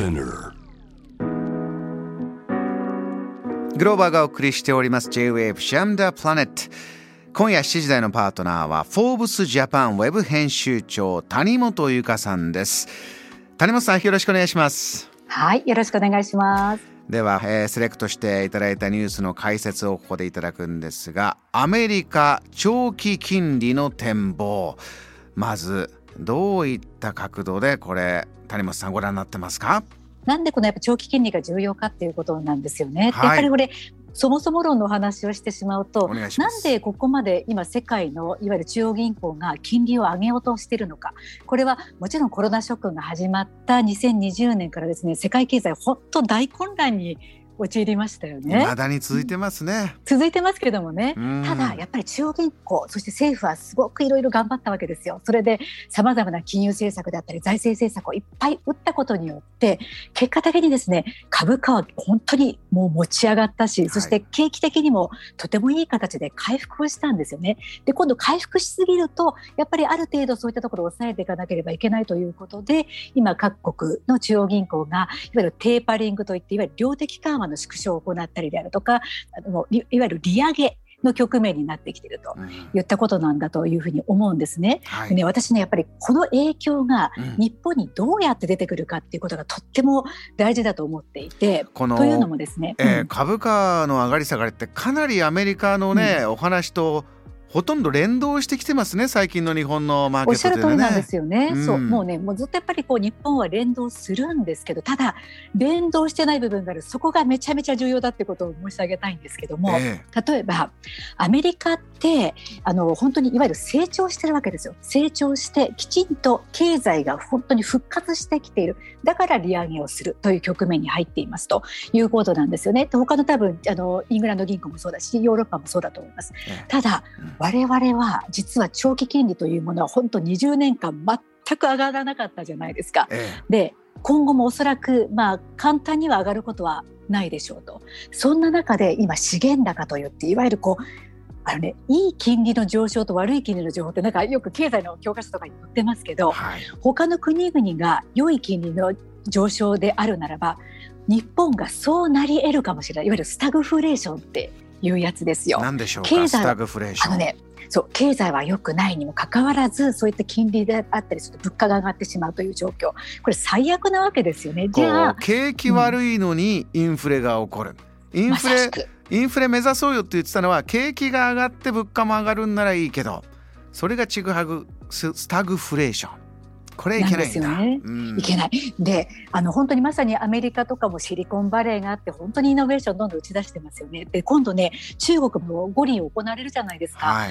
Spinner. グローバーがお送りしております J-Wave シャムダープラネット今夜7時台のパートナーはフォーブスジャパンウェブ編集長谷本由香さんです。谷本さんよろしくお願いします。はい、よろしくお願いします。では、えーセレクトしていただいたニュースの解説をここでいただくんですがアメリカ長期金利の展望。まずどういった角度でこれ谷本さんご覧になってますか？なんでこのやっぱ長期金利が重要かっていうことなんですよね。はい。やっぱりこれそもそも論のお話をしてしまうとなんでここまで今世界のいわゆる中央銀行が金利を上げようとしているのか。これはもちろんコロナショックが始まった2020年からですね世界経済本当大混乱に陥りましたよね。未だに続いてますね、続いてますけれどもね。うん。ただやっぱり中央銀行そして政府はすごくいろいろ頑張ったわけですよ。それでさまざまな金融政策であったり財政政策をいっぱい打ったことによって結果的にですね株価は本当にもう持ち上がったし、い。そして景気的にもとてもいい形で回復をしたんですよね。で今度回復しすぎるとやっぱりある程度そういったところを抑えていかなければいけないということで今各国の中央銀行がいわゆるテーパリングといっていわゆる量的緩和の縮小を行ったりであるとかあのいいわゆる利上げの局面になってきているとうん言ったことなんだというふうに思うんですね。はいでね私ねやっぱりこの影響がうん日本にどうやって出てくるかっていうことがとっても大事だと思っていて。このというのもですね、えーうん株価の上がり下がりってかなりアメリカのね、お話とほとんど連動してきてますね最近の日本のマーケおっしゃットというのはね。る通りなんですよね。うん。そう。もうねもうずっとやっぱりこう日本は連動するんですけどただ連動してない部分がある。そこがめちゃめちゃ重要だってことを申し上げたいんですけども、え例えばアメリカってあの本当にいわゆる成長してるわけですよ。成長してきちんと経済が本当に復活してきている。だから利上げをするという局面に入っていますと。いうことなんですよね。で他の多分あのイングランド銀行もそうだしヨーロッパもそうだと思います。え。ただうん我々は実は長期金利というものは本当20年間全く上がらなかったじゃないですか。ええ。で今後もおそらくまあ簡単には上がることはないでしょうと。そんな中で今資源高といっていわゆるこうあのねいい金利の上昇と悪い金利の情報ってなんかよく経済の教科書とかに載ってますけどはい。他の国々が良い金利の上昇であるならば日本がそうなり得るかもしれない。いわゆるスタグフレーションっていうやつですよ。何でしょう経済かスタグフレーション。あのねそう経済は良くないにもかかわらずそういった金利であったりすると物価が上がってしまうという状況。これ最悪なわけですよね。じゃこあう景気悪いのにインフレが起こる、インまフレさしく。インフレ目指そうよって言ってたのは景気が上がって物価も上がるんならいいけどそれがちぐはぐススタグフレーションこれいけないんだいけない。で、あの本当にまさにアメリカとかもシリコンバレーがあって本当にイノベーションどんどん打ち出してますよね。で、今度ね、中国も五輪行われるじゃないですか。はい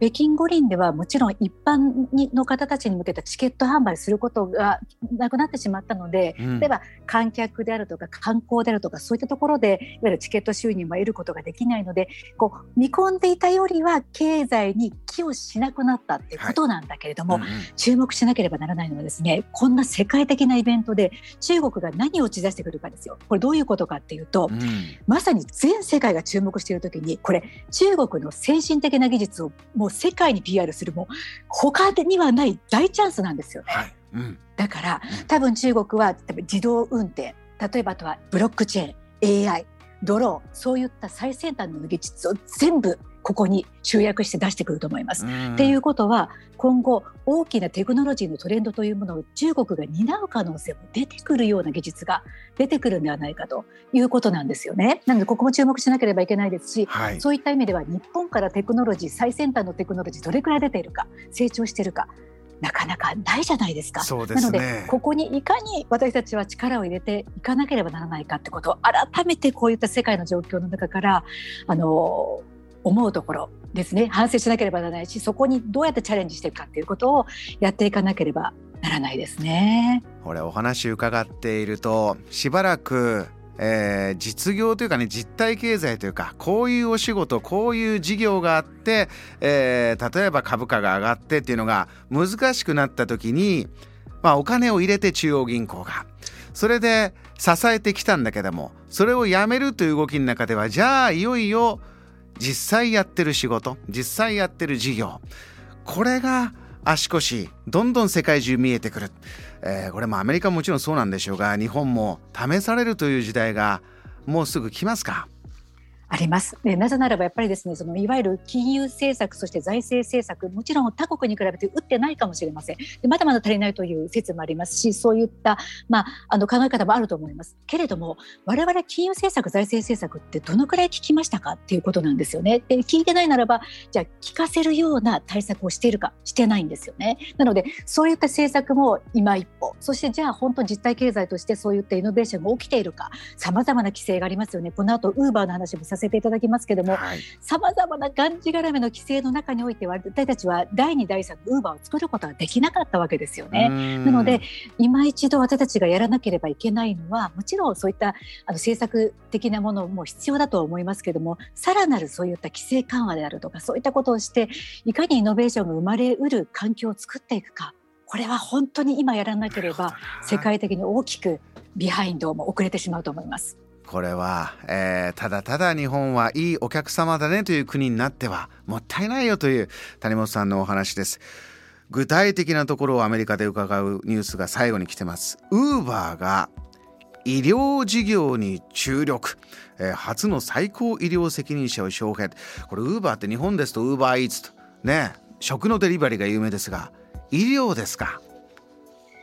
北京五輪ではもちろん一般にの方たちに向けたチケット販売することがなくなってしまったので、うん例えば観客であるとか観光であるとかそういったところでいわゆるチケット収入も得ることができないのでこう見込んでいたよりは経済に寄与しなくなったってことなんだけれども、うんうん。注目しなければならないのはですね。こんな世界的なイベントで中国が何を打ち出してくるかですよ。これどういうことかっていうと、うん。まさに全世界が注目している時にこれ中国の先進的な技術をもう世界に PR するもう他にはない大チャンスなんですよね。はい。うん。だからうん。多分中国は自動運転例えばあとはブロックチェーン AI ドローンそういった最先端の技術を全部ここに集約して出してくると思います。うんっていうことは今後大きなテクノロジーのトレンドというものを中国が担う可能性も出てくるような技術が出てくるんではないかということなんですよね。なのでここも注目しなければいけないですしはいそういった意味では日本からテクノロジー最先端のテクノロジーどれくらい出ているか成長しているかなかなかないじゃないですか。そうでなのですねここにいかに私たちは力を入れていかなければならないかってことを改めてこういった世界の状況の中からあの思うところですね反省しなければならないしそこにどうやってチャレンジしていくかっていうことをやっていかなければならないですね。これお話伺っているとしばらく、えー実業というかね実体経済というかこういうお仕事こういう事業があって、えー例えば株価が上がってっていうのが難しくなった時に、まあ、お金を入れて中央銀行がそれで支えてきたんだけどもそれをやめるという動きの中ではじゃあいよいよ実際やってる仕事実際やってる事業。これが足腰どんどん世界中見えてくる、えー、これもアメリカももちろんそうなんでしょうが日本も試されるという時代がもうすぐ来ますか？あります。でなぜならばやっぱりですねそのいわゆる金融政策そして財政政策もちろん他国に比べて打ってないかもしれませんでまだまだ足りないという説もありますしそういった、まあ、あの考え方もあると思いますけれども我々金融政策財政政策ってどのくらい聞きましたかっていうことなんですよね。で聞いてないならばじゃあ聞かせるような対策をしているかしてないんですよね。なのでそういった政策も今一歩そしてじゃあ本当実体経済としてそういったイノベーションが起きているかさまざまな規制がありますよね。この後ウーバーの話もさせていただきますけどもさまざまながんじがらめの規制の中において私たちは第2第3ウーバーを作ることができなかったわけですよね。なので今一度私たちがやらなければいけないのはもちろんそういったあの政策的なものも必要だと思いますけどもさらなるそういった規制緩和であるとかそういったことをしていかにイノベーションが生まれうる環境を作っていくかこれは本当に今やらなければ世界的に大きくビハインドも遅れてしまうと思います。これは、えー、ただただ日本はいいお客様だねという国になってはもったいないよという谷本さんのお話です。具体的なところをアメリカで伺うニュースが最後に来てます。ウーバーが医療事業に注力、えー、初の最高医療責任者を招聘これウーバーって日本ですとウーバーイーツと。ね食のデリバリーが有名ですが医療ですか。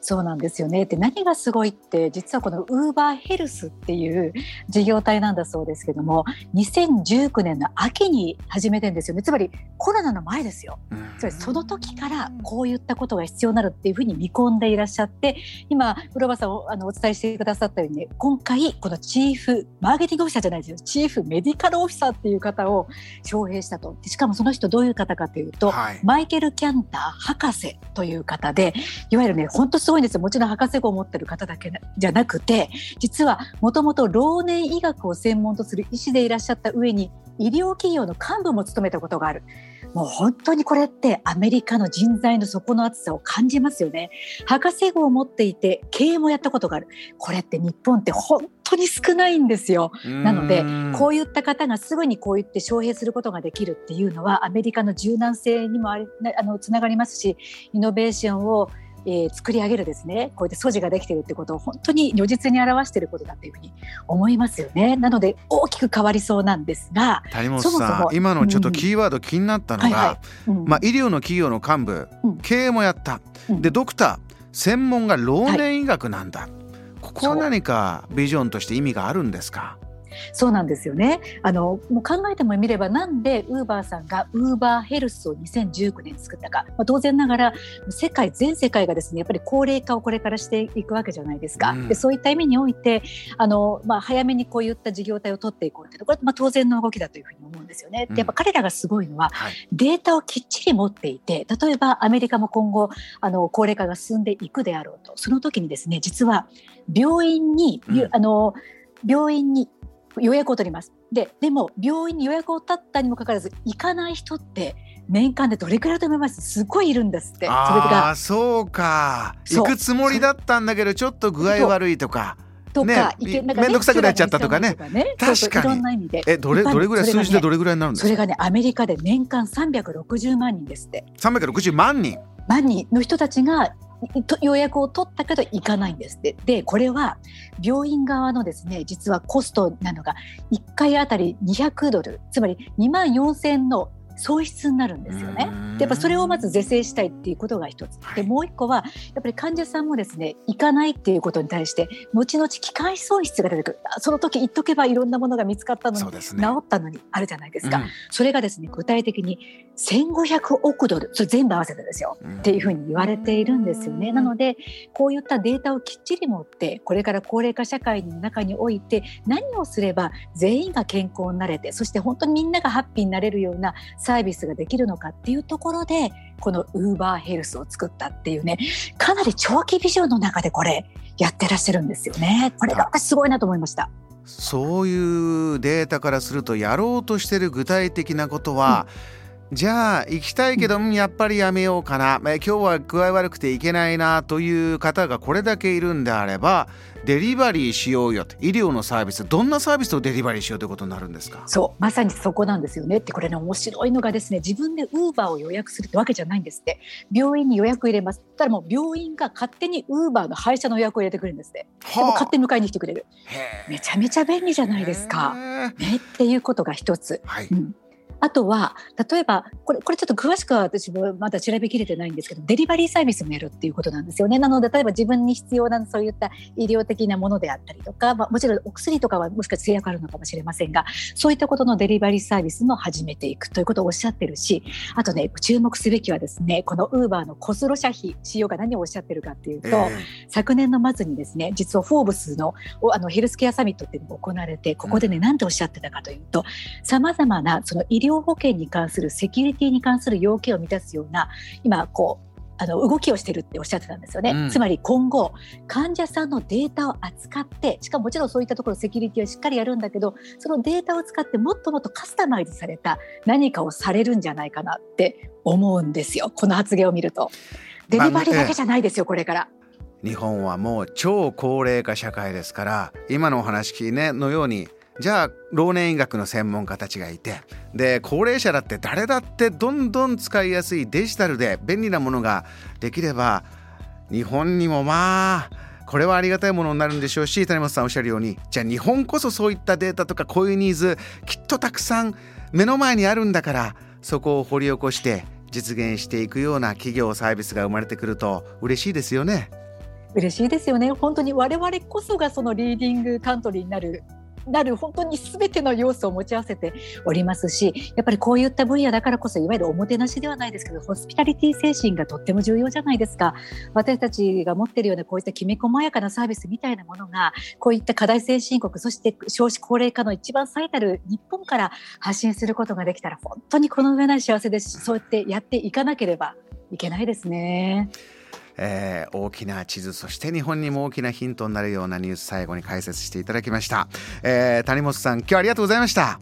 そうなんですよね。で何がすごいって実はこのウーバーヘルスっていう事業体なんだそうですけども2019年の秋に始めてんですよね。つまりコロナの前ですよ。つまりその時からこういったことが必要になるっていうふうに見込んでいらっしゃって今黒羽さんあのお伝えしてくださったように、ね、今回このチーフマーケティングオフィサーじゃないですよ。チーフメディカルオフィサーっていう方を招聘したと。しかもその人どういう方かというと、はい、マイケル・キャンター博士という方でいわゆるね本当すごいんですよ。もちろん博士号を持ってる方だけじゃなくて実はもともと老年医学を専門とする医師でいらっしゃった上に医療企業の幹部も務めたことがあるもう本当にこれってアメリカの人材の底の厚さを感じますよね。博士号を持っていて経営もやったことがある。これって日本って本当に少ないんですよ。なのでこういった方がすぐにこう言って招聘することができるっていうのはアメリカの柔軟性にもありあのつながりますしイノベーションをえー、作り上げるですね。こうやって素地ができているってことを本当に如実に表していることだというふうに思いますよね。なので大きく変わりそうなんですが谷本さんそもそも今のちょっとキーワード気になったのが、まあ、医療の企業の幹部、うん、経営もやった、うん、でドクター専門が老年医学なんだ、はい、ここは何かビジョンとして意味があるんですか？そうなんですよね。あのもう考えてもみればなんでウーバーさんがウーバーヘルスを2019年作ったか、まあ、当然ながら世界全世界がですねやっぱり高齢化をこれからしていくわけじゃないですか。うん、でそういった意味においてあの、まあ、早めにこういった事業体を取っていこうというこれまあ当然の動きだというふうに思うんですよね。でやっぱ彼らがすごいのは、データをきっちり持っていて例えばアメリカも今後あの高齢化が進んでいくであろうとその時にですね実は病院に、うん、あの病院に予約を取ります。ででも病院に予約を取ったにもかかわらず行かない人って年間でどれくらいと思います？すごいいるんですってそれがそうか行くつもりだったんだけどちょっと具合悪いとか。とか、ね、面倒くさくなっちゃったとかね。ね確かに。いろんな意味で。え、どれ、どれぐらい、数字でどれぐらいになるんですか？それがね、アメリカで年間三百六十万人ですって。三百六十万人。万人の人たちが予約を取ったけど行かないんですって。でこれは病院側のですね実はコストなのが1回あたり200ドル。つまり2万4000の喪失になるんですよね。でやっぱそれをまず是正したいっていうことが一つ。でもう一個はやっぱり患者さんもですね行かないっていうことに対して後々機械損失が出てくる。その時言っとけばいろんなものが見つかったのに、ね、治ったのにあるじゃないですか、うん、それがですね具体的に1500億ドルそれ全部合わせてですよ、うん、っていうふうに言われているんですよね。なのでこういったデータをきっちり持ってこれから高齢化社会の中において何をすれば全員が健康になれてそして本当にみんながハッピーになれるようなサービスができるのかっていうところでこのウーバーヘルスを作ったっていうねかなり長期ビジョンの中でこれやってらっしゃるんですよね。これが私すごいなと思いました。そういうデータからするとやろうとしてる具体的なことは、じゃあ行きたいけど、うん、やっぱりやめようかな、え今日は具合悪くて行けないなという方がこれだけいるんであればデリバリーしようよ医療のサービス。どんなサービスをデリバリーしようということになるんですか？そうまさにそこなんですよね。ってこれね面白いのがですね自分でウーバーを予約するってわけじゃないんですって。病院に予約入れます。ただもう病院が勝手にウーバーの配車の予約を入れてくれるんですって。でも勝手に迎えに来てくれる。めちゃめちゃ便利じゃないですか。ねっていうことが一つ、はい、うんあとは例えばこれこれちょっと詳しくは私もまだ調べきれてないんですけどデリバリーサービスもやるっていうことなんですよね。なので例えば自分に必要なそういった医療的なものであったりとか、まあ、もちろんお薬とかはもしかして制約あるのかもしれませんがそういったことのデリバリーサービスも始めていくということをおっしゃってるしあとね注目すべきはですねこのウーバーのコスロ社費 CEO が何をおっしゃってるかっていうと、えー、昨年の末にですね実はフォーブスのあのヘルスケアサミットっていうのが行われてここでね何ておっしゃってたかというとさまざまなその医療保険に関するセキュリティに関する要件を満たすような今こうあの動きをしてるっておっしゃってたんですよね、うん、つまり今後患者さんのデータを扱ってしかももちろんそういったところセキュリティをしっかりやるんだけどそのデータを使ってもっともっとカスタマイズされた何かをされるんじゃないかなって思うんですよこの発言を見ると。デリバリーだけじゃないですよ、これから。日本はもう超高齢化社会ですから今のお話、ね、のようにじゃあ老年医学の専門家たちがいてで高齢者だって誰だってどんどん使いやすいデジタルで便利なものができれば日本にもまあこれはありがたいものになるんでしょうし谷本さんおっしゃるようにじゃあ日本こそそういったデータとかこういうニーズきっとたくさん目の前にあるんだからそこを掘り起こして実現していくような企業サービスが生まれてくると嬉しいですよね。嬉しいですよね本当に我々こそがそのリーディングカントリーになるなる本当に全ての要素を持ち合わせておりますしやっぱりこういった分野だからこそいわゆるおもてなしではないですけどホスピタリティ精神がとっても重要じゃないですか私たちが持っているようなこういったきめ細やかなサービスみたいなものがこういった課題先進国そして少子高齢化の一番最たる日本から発信することができたら本当にこの上ない幸せですしそうやってやっていかなければいけないですね。えー、大きな地図そして日本にも大きなヒントになるようなニュース最後に解説していただきました、えー、谷本さん今日はありがとうございました。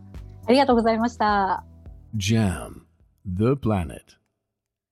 ありがとうございました。JAM The Planet